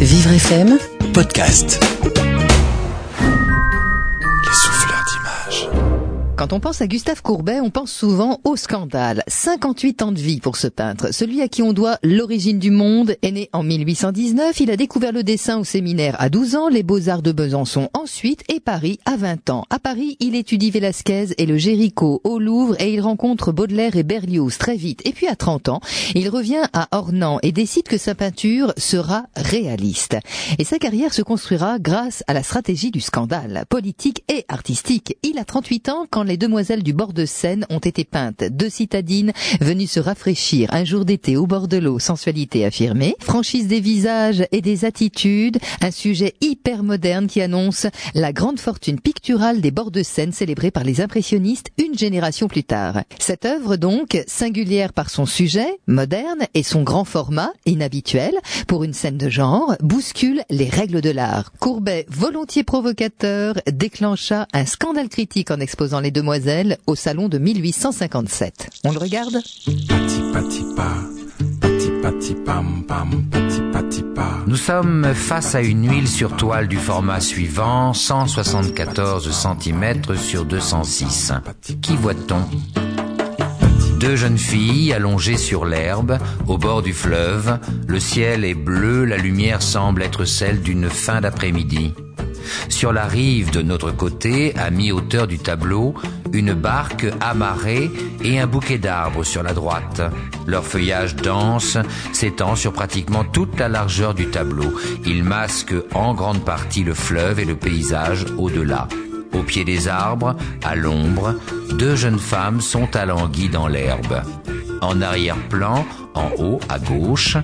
Vivre FM Podcast. Quand on pense à Gustave Courbet, on pense souvent au scandale. 58 ans de vie pour ce peintre. Celui à qui on doit l'origine du monde est né en 1819. Il a découvert le dessin au séminaire à 12 ans, les beaux-arts de Besançon ensuite et Paris à 20 ans. À Paris, il étudie Velázquez et le Géricault au Louvre et il rencontre Baudelaire et Berlioz très vite. Et puis à 30 ans, il revient à Ornans et décide que sa peinture sera réaliste. Et sa carrière se construira grâce à la stratégie du scandale, politique et artistique. Il a 38 ans quand les demoiselles du bord de Seine ont été peintes, deux citadines venues se rafraîchir un jour d'été au bord de l'eau, sensualité affirmée, franchise des visages et des attitudes, un sujet hyper moderne qui annonce la grande fortune picturale des bords de Seine célébrée par les impressionnistes une génération plus tard. Cette œuvre donc, singulière par son sujet, moderne, et son grand format, inhabituel, pour une scène de genre, bouscule les règles de l'art. Courbet, volontiers provocateur, déclencha un scandale critique en exposant les demoiselles au salon de 1857. On le regarde? Pati pati. Nous sommes face à une huile sur toile du format suivant, 174 cm sur 206. Qui voit-on? Deux jeunes filles allongées sur l'herbe, au bord du fleuve. Le ciel est bleu, la lumière semble être celle d'une fin d'après-midi. Sur la rive de notre côté, à mi-hauteur du tableau, une barque amarrée et un bouquet d'arbres sur la droite. Leur feuillage dense s'étend sur pratiquement toute la largeur du tableau. Il masque en grande partie le fleuve et le paysage au-delà. Au pied des arbres, à l'ombre, deux jeunes femmes sont alanguies dans l'herbe. En arrière-plan, en haut à gauche,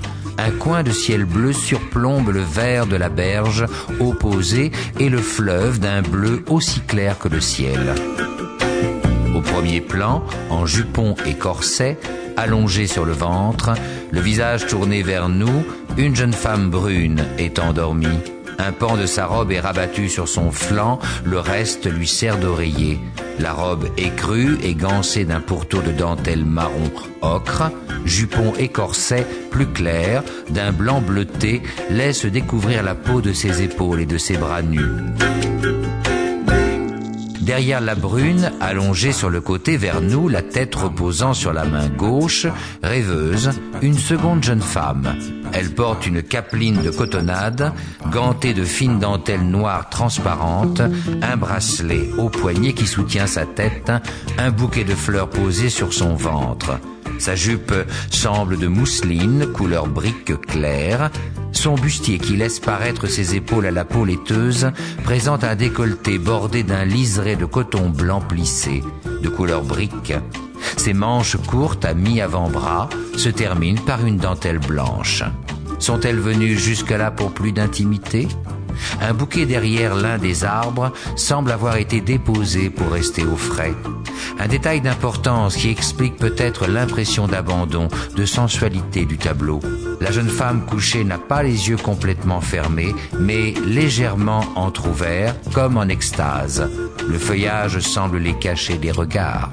un coin de ciel bleu surplombe le vert de la berge opposée et le fleuve d'un bleu aussi clair que le ciel. Au premier plan, en jupon et corset, allongé sur le ventre, le visage tourné vers nous, une jeune femme brune est endormie. Un pan de sa robe est rabattu sur son flanc, le reste lui sert d'oreiller. La robe écrue et gancée d'un pourtour de dentelle marron ocre, jupon et plus clair, d'un blanc bleuté, laisse découvrir la peau de ses épaules et de ses bras nus. Derrière la brune, allongée sur le côté vers nous, la tête reposant sur la main gauche, rêveuse, une seconde jeune femme. Elle porte une capeline de cotonnade, gantée de fines dentelles noires transparentes, un bracelet au poignet qui soutient sa tête, un bouquet de fleurs posé sur son ventre. Sa jupe semble de mousseline, couleur brique claire. Son bustier qui laisse paraître ses épaules à la peau laiteuse présente un décolleté bordé d'un liseré de coton blanc plissé, de couleur brique. Ses manches courtes à mi-avant-bras se terminent par une dentelle blanche. Sont-elles venues jusque-là pour plus d'intimité? Un bouquet derrière l'un des arbres semble avoir été déposé pour rester au frais. Un détail d'importance qui explique peut-être l'impression d'abandon, de sensualité du tableau. La jeune femme couchée n'a pas les yeux complètement fermés, mais légèrement entr'ouverts, comme en extase. Le feuillage semble les cacher des regards.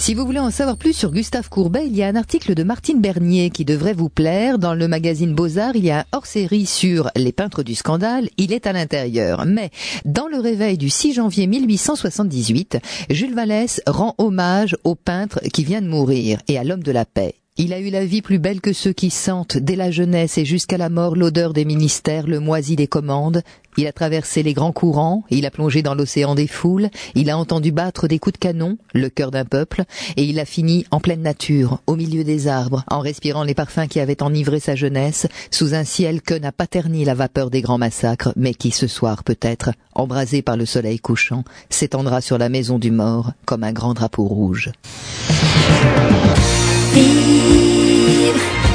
Si vous voulez en savoir plus sur Gustave Courbet, il y a un article de Martine Bernier qui devrait vous plaire. Dans le magazine Beaux-Arts, il y a un hors-série sur les peintres du scandale. Il est à l'intérieur. Mais dans le réveil du 6 janvier 1878, Jules Vallès rend hommage au peintre qui vient de mourir et à l'homme de la paix. Il a eu la vie plus belle que ceux qui sentent, dès la jeunesse et jusqu'à la mort, l'odeur des ministères, le moisi des commandes. Il a traversé les grands courants, il a plongé dans l'océan des foules, il a entendu battre des coups de canon, le cœur d'un peuple, et il a fini en pleine nature, au milieu des arbres, en respirant les parfums qui avaient enivré sa jeunesse, sous un ciel que n'a pas terni la vapeur des grands massacres, mais qui ce soir peut-être, embrasé par le soleil couchant, s'étendra sur la maison du mort comme un grand drapeau rouge. need